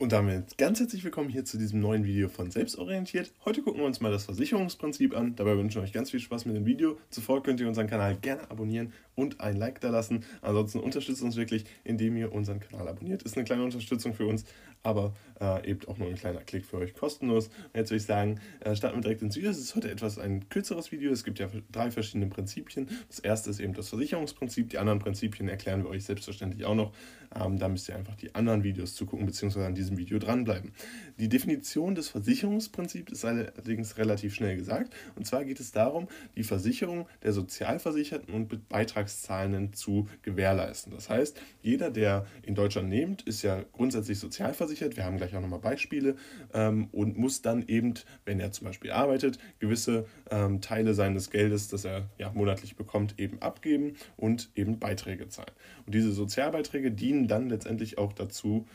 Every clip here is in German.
Und damit ganz herzlich willkommen hier zu diesem neuen Video von Selbstorientiert. Heute gucken wir uns mal das Versicherungsprinzip an. Dabei wünschen wir euch ganz viel Spaß mit dem Video. Zuvor könnt ihr unseren Kanal gerne abonnieren und ein Like da lassen. Ansonsten unterstützt uns wirklich, indem ihr unseren Kanal abonniert. Ist eine kleine Unterstützung für uns, aber äh, eben auch nur ein kleiner Klick für euch kostenlos. Jetzt würde ich sagen, äh, starten wir direkt ins Video. Es ist heute etwas ein kürzeres Video. Es gibt ja drei verschiedene Prinzipien. Das erste ist eben das Versicherungsprinzip. Die anderen Prinzipien erklären wir euch selbstverständlich auch noch. Ähm, da müsst ihr einfach die anderen Videos zugucken, beziehungsweise an diesem Video dranbleiben. Die Definition des Versicherungsprinzips ist allerdings relativ schnell gesagt. Und zwar geht es darum, die Versicherung der Sozialversicherten und Beitragszahlenden zu gewährleisten. Das heißt, jeder, der in Deutschland lebt, ist ja grundsätzlich sozialversichert. Wir haben gleich auch nochmal Beispiele ähm, und muss dann eben, wenn er zum Beispiel arbeitet, gewisse ähm, Teile seines Geldes, das er ja monatlich bekommt, eben abgeben und eben Beiträge zahlen. Und diese Sozialbeiträge dienen dann letztendlich auch dazu,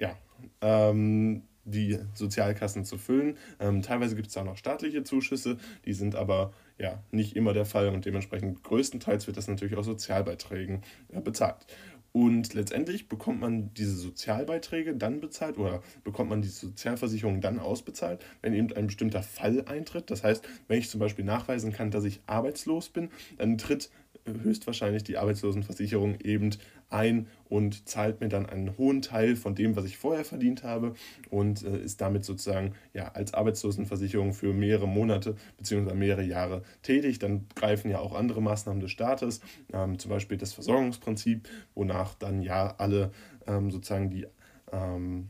ja, ähm, die Sozialkassen zu füllen. Ähm, teilweise gibt es da noch staatliche Zuschüsse, die sind aber ja nicht immer der Fall und dementsprechend größtenteils wird das natürlich aus Sozialbeiträgen ja, bezahlt. Und letztendlich bekommt man diese Sozialbeiträge dann bezahlt oder bekommt man die Sozialversicherung dann ausbezahlt, wenn eben ein bestimmter Fall eintritt. Das heißt, wenn ich zum Beispiel nachweisen kann, dass ich arbeitslos bin, dann tritt höchstwahrscheinlich die Arbeitslosenversicherung eben ein und zahlt mir dann einen hohen Teil von dem, was ich vorher verdient habe und äh, ist damit sozusagen ja, als Arbeitslosenversicherung für mehrere Monate bzw. mehrere Jahre tätig. Dann greifen ja auch andere Maßnahmen des Staates, ähm, zum Beispiel das Versorgungsprinzip, wonach dann ja alle ähm, sozusagen die ähm,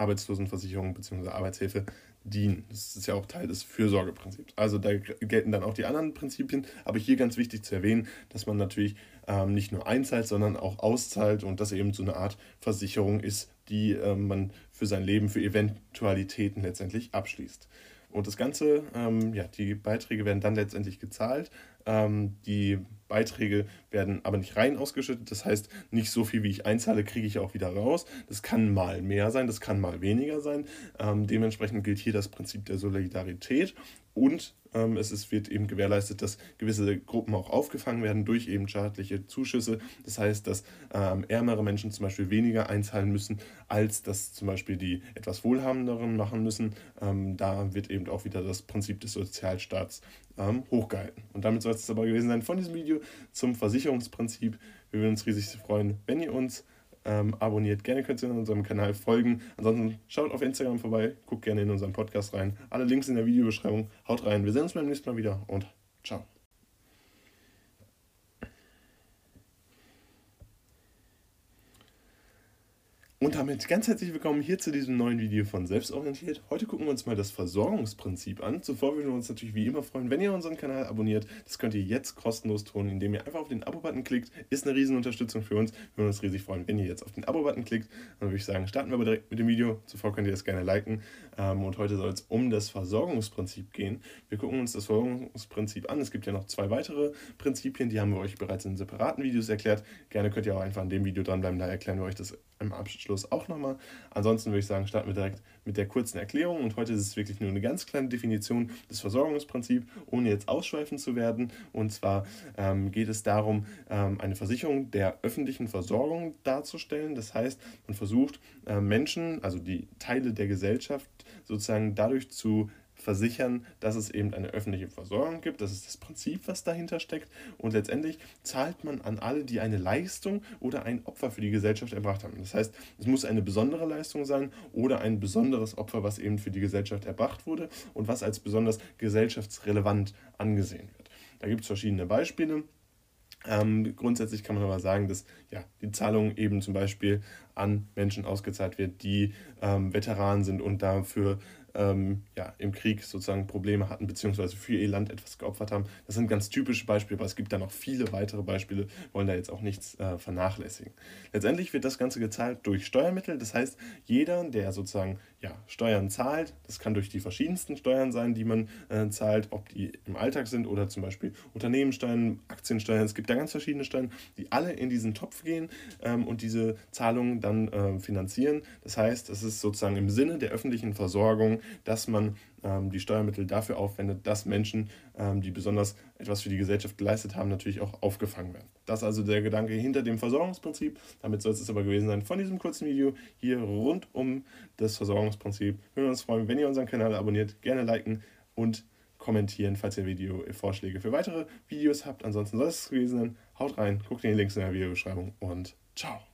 Arbeitslosenversicherung bzw. Arbeitshilfe dienen. Das ist ja auch Teil des Fürsorgeprinzips. Also da gelten dann auch die anderen Prinzipien, aber hier ganz wichtig zu erwähnen, dass man natürlich ähm, nicht nur einzahlt, sondern auch auszahlt und das eben so eine Art Versicherung ist, die ähm, man für sein Leben, für Eventualitäten letztendlich abschließt. Und das Ganze, ähm, ja, die Beiträge werden dann letztendlich gezahlt. Ähm, die Beiträge werden aber nicht rein ausgeschüttet. Das heißt, nicht so viel, wie ich einzahle, kriege ich auch wieder raus. Das kann mal mehr sein, das kann mal weniger sein. Ähm, dementsprechend gilt hier das Prinzip der Solidarität. Und ähm, es ist, wird eben gewährleistet, dass gewisse Gruppen auch aufgefangen werden durch eben staatliche Zuschüsse. Das heißt, dass ähm, ärmere Menschen zum Beispiel weniger einzahlen müssen, als das zum Beispiel die etwas wohlhabenderen machen müssen. Ähm, da wird eben auch wieder das Prinzip des Sozialstaats ähm, hochgehalten. Und damit soll es aber gewesen sein von diesem Video zum Versicherungsprinzip. Wir würden uns riesig freuen, wenn ihr uns ähm, abonniert. Gerne könnt ihr unserem Kanal folgen. Ansonsten schaut auf Instagram vorbei, guckt gerne in unseren Podcast rein. Alle Links in der Videobeschreibung. Haut rein. Wir sehen uns beim nächsten Mal wieder und ciao. Und damit ganz herzlich willkommen hier zu diesem neuen Video von Selbstorientiert. Heute gucken wir uns mal das Versorgungsprinzip an. Zuvor würden wir uns natürlich wie immer freuen, wenn ihr unseren Kanal abonniert. Das könnt ihr jetzt kostenlos tun, indem ihr einfach auf den Abo-Button klickt. Ist eine riesen Unterstützung für uns. Wir würden uns riesig freuen, wenn ihr jetzt auf den Abo-Button klickt. Dann würde ich sagen, starten wir aber direkt mit dem Video. Zuvor könnt ihr das gerne liken. Ähm, und heute soll es um das Versorgungsprinzip gehen. Wir gucken uns das Versorgungsprinzip an. Es gibt ja noch zwei weitere Prinzipien, die haben wir euch bereits in separaten Videos erklärt. Gerne könnt ihr auch einfach an dem Video dranbleiben, da erklären wir euch das im Abschluss auch nochmal. Ansonsten würde ich sagen, starten wir direkt mit der kurzen Erklärung. Und heute ist es wirklich nur eine ganz kleine Definition des Versorgungsprinzips, ohne jetzt ausschweifen zu werden. Und zwar ähm, geht es darum, ähm, eine Versicherung der öffentlichen Versorgung darzustellen. Das heißt, man versucht äh, Menschen, also die Teile der Gesellschaft, sozusagen dadurch zu versichern, dass es eben eine öffentliche Versorgung gibt. Das ist das Prinzip, was dahinter steckt. Und letztendlich zahlt man an alle, die eine Leistung oder ein Opfer für die Gesellschaft erbracht haben. Das heißt, es muss eine besondere Leistung sein oder ein besonderes Opfer, was eben für die Gesellschaft erbracht wurde und was als besonders gesellschaftsrelevant angesehen wird. Da gibt es verschiedene Beispiele. Ähm, grundsätzlich kann man aber sagen, dass ja, die Zahlung eben zum Beispiel an Menschen ausgezahlt wird, die ähm, Veteranen sind und dafür ähm, ja, im Krieg sozusagen Probleme hatten, beziehungsweise für ihr Land etwas geopfert haben. Das sind ganz typische Beispiele, aber es gibt da noch viele weitere Beispiele, wollen da jetzt auch nichts äh, vernachlässigen. Letztendlich wird das Ganze gezahlt durch Steuermittel, das heißt, jeder, der sozusagen ja, Steuern zahlt, das kann durch die verschiedensten Steuern sein, die man äh, zahlt, ob die im Alltag sind oder zum Beispiel Unternehmenssteuern, Aktiensteuern, es gibt da ganz verschiedene Steuern, die alle in diesen Topf gehen ähm, und diese Zahlungen dann äh, finanzieren. Das heißt, es ist sozusagen im Sinne der öffentlichen Versorgung dass man ähm, die Steuermittel dafür aufwendet, dass Menschen, ähm, die besonders etwas für die Gesellschaft geleistet haben, natürlich auch aufgefangen werden. Das ist also der Gedanke hinter dem Versorgungsprinzip. Damit soll es aber gewesen sein von diesem kurzen Video hier rund um das Versorgungsprinzip. Wir würden uns freuen, wenn ihr unseren Kanal abonniert, gerne liken und kommentieren, falls ihr Video-Vorschläge für weitere Videos habt. Ansonsten soll es gewesen sein. Haut rein, guckt in die Links in der Videobeschreibung und ciao.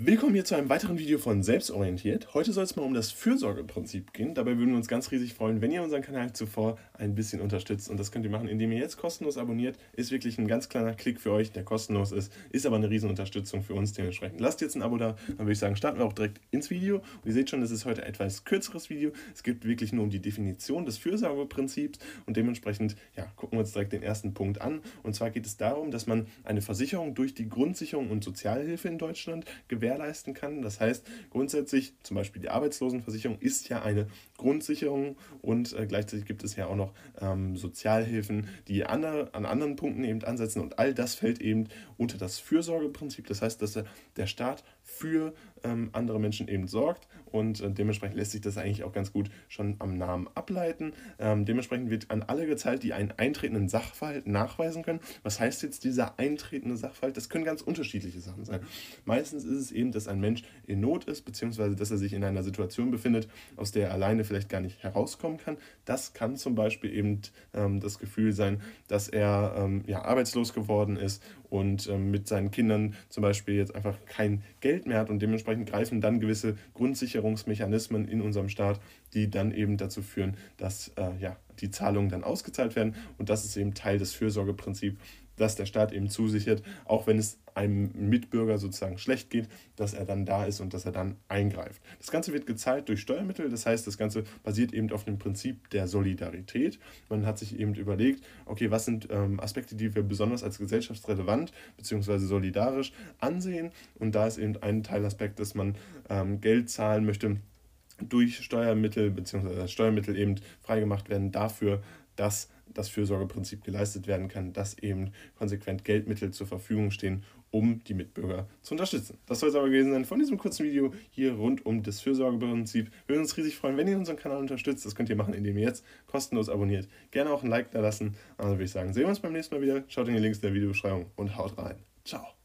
Willkommen hier zu einem weiteren Video von Selbstorientiert. Heute soll es mal um das Fürsorgeprinzip gehen. Dabei würden wir uns ganz riesig freuen, wenn ihr unseren Kanal zuvor ein bisschen unterstützt. Und das könnt ihr machen, indem ihr jetzt kostenlos abonniert. Ist wirklich ein ganz kleiner Klick für euch, der kostenlos ist, ist aber eine riesen Unterstützung für uns dementsprechend. Lasst jetzt ein Abo da, dann würde ich sagen, starten wir auch direkt ins Video. Und ihr seht schon, das ist heute etwas kürzeres Video. Es geht wirklich nur um die Definition des Fürsorgeprinzips und dementsprechend ja, gucken wir uns direkt den ersten Punkt an. Und zwar geht es darum, dass man eine Versicherung durch die Grundsicherung und Sozialhilfe in Deutschland gewährleisten kann. Das heißt, grundsätzlich zum Beispiel die Arbeitslosenversicherung ist ja eine Grundsicherung und äh, gleichzeitig gibt es ja auch noch ähm, Sozialhilfen, die andere, an anderen Punkten eben ansetzen und all das fällt eben unter das Fürsorgeprinzip. Das heißt, dass der Staat für ähm, andere Menschen eben sorgt und äh, dementsprechend lässt sich das eigentlich auch ganz gut schon am Namen ableiten. Ähm, dementsprechend wird an alle gezahlt, die einen eintretenden Sachverhalt nachweisen können. Was heißt jetzt dieser eintretende Sachverhalt? Das können ganz unterschiedliche Sachen sein. Meistens ist es eben, dass ein Mensch in Not ist, beziehungsweise dass er sich in einer Situation befindet, aus der er alleine vielleicht gar nicht herauskommen kann. Das kann zum Beispiel eben ähm, das Gefühl sein, dass er ähm, ja, arbeitslos geworden ist und ähm, mit seinen Kindern zum Beispiel jetzt einfach kein Geld mehr hat und dementsprechend greifen dann gewisse Grundsicherungsmechanismen in unserem Staat, die dann eben dazu führen, dass äh, ja, die Zahlungen dann ausgezahlt werden und das ist eben Teil des Fürsorgeprinzips, dass der Staat eben zusichert, auch wenn es einem Mitbürger sozusagen schlecht geht, dass er dann da ist und dass er dann eingreift. Das Ganze wird gezahlt durch Steuermittel, das heißt, das Ganze basiert eben auf dem Prinzip der Solidarität. Man hat sich eben überlegt, okay, was sind ähm, Aspekte, die wir besonders als gesellschaftsrelevant bzw. solidarisch ansehen und da ist eben ein Teilaspekt, dass man ähm, Geld zahlen möchte, durch Steuermittel bzw. Steuermittel eben freigemacht werden dafür, dass das Fürsorgeprinzip geleistet werden kann, dass eben konsequent Geldmittel zur Verfügung stehen, um die Mitbürger zu unterstützen. Das soll es aber gewesen sein von diesem kurzen Video hier rund um das Fürsorgeprinzip. Wir würden uns riesig freuen, wenn ihr unseren Kanal unterstützt. Das könnt ihr machen, indem ihr jetzt kostenlos abonniert. Gerne auch ein Like da lassen. Also würde ich sagen, sehen wir uns beim nächsten Mal wieder. Schaut in die Links der Videobeschreibung und haut rein. Ciao.